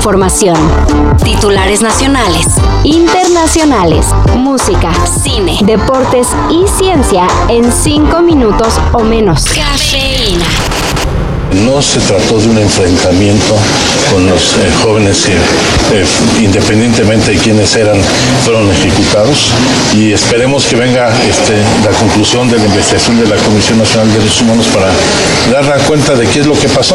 información. Titulares nacionales, internacionales, música, cine, deportes y ciencia en cinco minutos o menos. Cafeína. No se trató de un enfrentamiento con los eh, jóvenes que, eh, independientemente de quiénes eran, fueron ejecutados y esperemos que venga este, la conclusión de la investigación de la Comisión Nacional de Derechos Humanos para dar cuenta de qué es lo que pasó.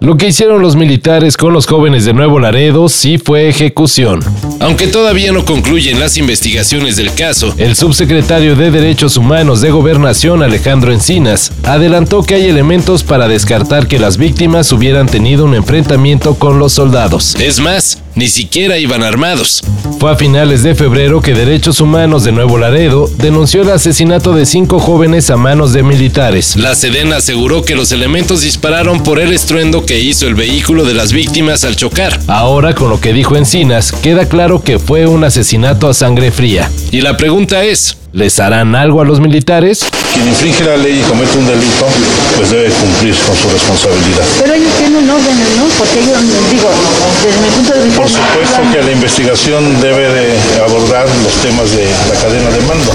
Lo que hicieron los militares con los jóvenes de Nuevo Laredo sí fue ejecución. Aunque todavía no concluyen las investigaciones del caso, el subsecretario de Derechos Humanos de Gobernación Alejandro Encinas adelantó que hay elementos para descartar que las víctimas hubieran tenido un enfrentamiento con los soldados. Es más, ni siquiera iban armados. Fue a finales de febrero que Derechos Humanos de Nuevo Laredo denunció el asesinato de cinco jóvenes a manos de militares. La Sedena aseguró que los elementos dispararon por el estruendo que hizo el vehículo de las víctimas al chocar. Ahora, con lo que dijo Encinas, queda claro que fue un asesinato a sangre fría. Y la pregunta es, ¿Les harán algo a los militares? Quien infringe la ley y comete un delito, pues debe cumplir con su responsabilidad. Pero ellos tienen orden, ¿no? Porque yo digo, desde mi punto de vista... Por supuesto que la investigación debe de abordar los temas de la cadena de mando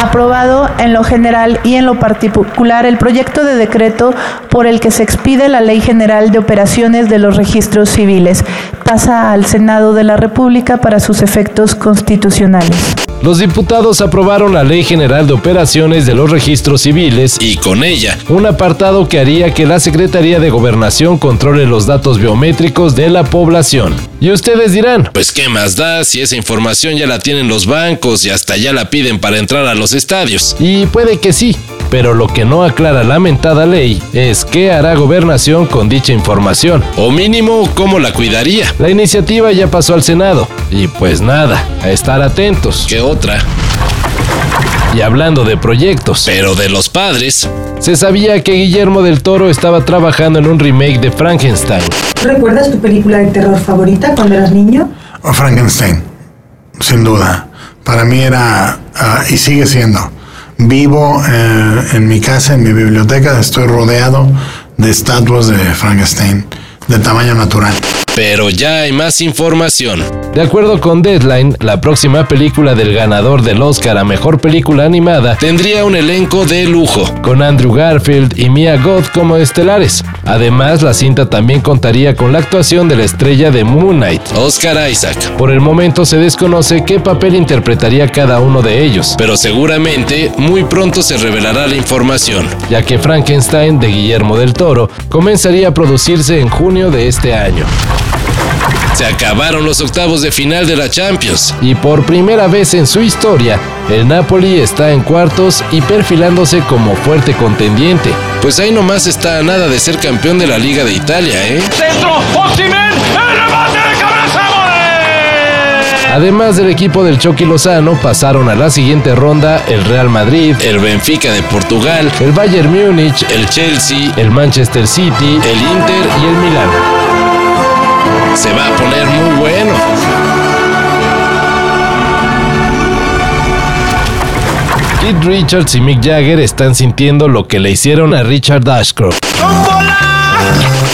aprobado en lo general y en lo particular el proyecto de decreto por el que se expide la Ley General de Operaciones de los Registros Civiles. Pasa al Senado de la República para sus efectos constitucionales los diputados aprobaron la Ley General de Operaciones de los Registros Civiles y con ella un apartado que haría que la Secretaría de Gobernación controle los datos biométricos de la población. Y ustedes dirán, pues qué más da si esa información ya la tienen los bancos y hasta ya la piden para entrar a los estadios. Y puede que sí, pero lo que no aclara la mentada ley es qué hará gobernación con dicha información, o mínimo cómo la cuidaría. La iniciativa ya pasó al Senado, y pues nada, a estar atentos. ¿Qué otra? Y hablando de proyectos, pero de los padres, se sabía que Guillermo del Toro estaba trabajando en un remake de Frankenstein. ¿Recuerdas tu película de terror favorita cuando eras niño? Frankenstein, sin duda. Para mí era, ah, y sigue siendo, Vivo eh, en mi casa, en mi biblioteca, estoy rodeado de estatuas de Frankenstein de tamaño natural. Pero ya hay más información. De acuerdo con Deadline, la próxima película del ganador del Oscar a Mejor Película Animada tendría un elenco de lujo, con Andrew Garfield y Mia Goth como estelares. Además, la cinta también contaría con la actuación de la estrella de Moon Knight, Oscar Isaac. Por el momento se desconoce qué papel interpretaría cada uno de ellos, pero seguramente muy pronto se revelará la información, ya que Frankenstein de Guillermo del Toro comenzaría a producirse en junio de este año. Se acabaron los octavos de final de la Champions y por primera vez en su historia, el Napoli está en cuartos y perfilándose como fuerte contendiente. Pues ahí nomás está nada de ser campeón de la Liga de Italia, ¿eh? ¡Centro! Además del equipo del Chucky Lozano, pasaron a la siguiente ronda el Real Madrid, el Benfica de Portugal, el Bayern Múnich, el Chelsea, el Manchester City, el Inter y el Milan se va a poner muy bueno. Keith Richards y Mick Jagger están sintiendo lo que le hicieron a Richard Ashcroft.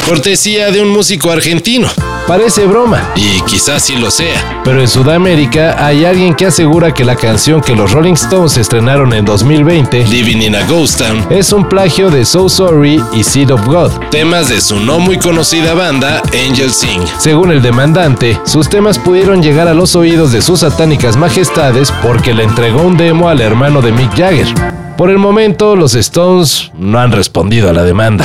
Cortesía de un músico argentino. Parece broma, y quizás sí lo sea, pero en Sudamérica hay alguien que asegura que la canción que los Rolling Stones estrenaron en 2020, Living in a Ghost Town, es un plagio de So Sorry y Seed of God, temas de su no muy conocida banda Angel Sing. Según el demandante, sus temas pudieron llegar a los oídos de sus satánicas majestades porque le entregó un demo al hermano de Mick Jagger. Por el momento, los Stones no han respondido a la demanda.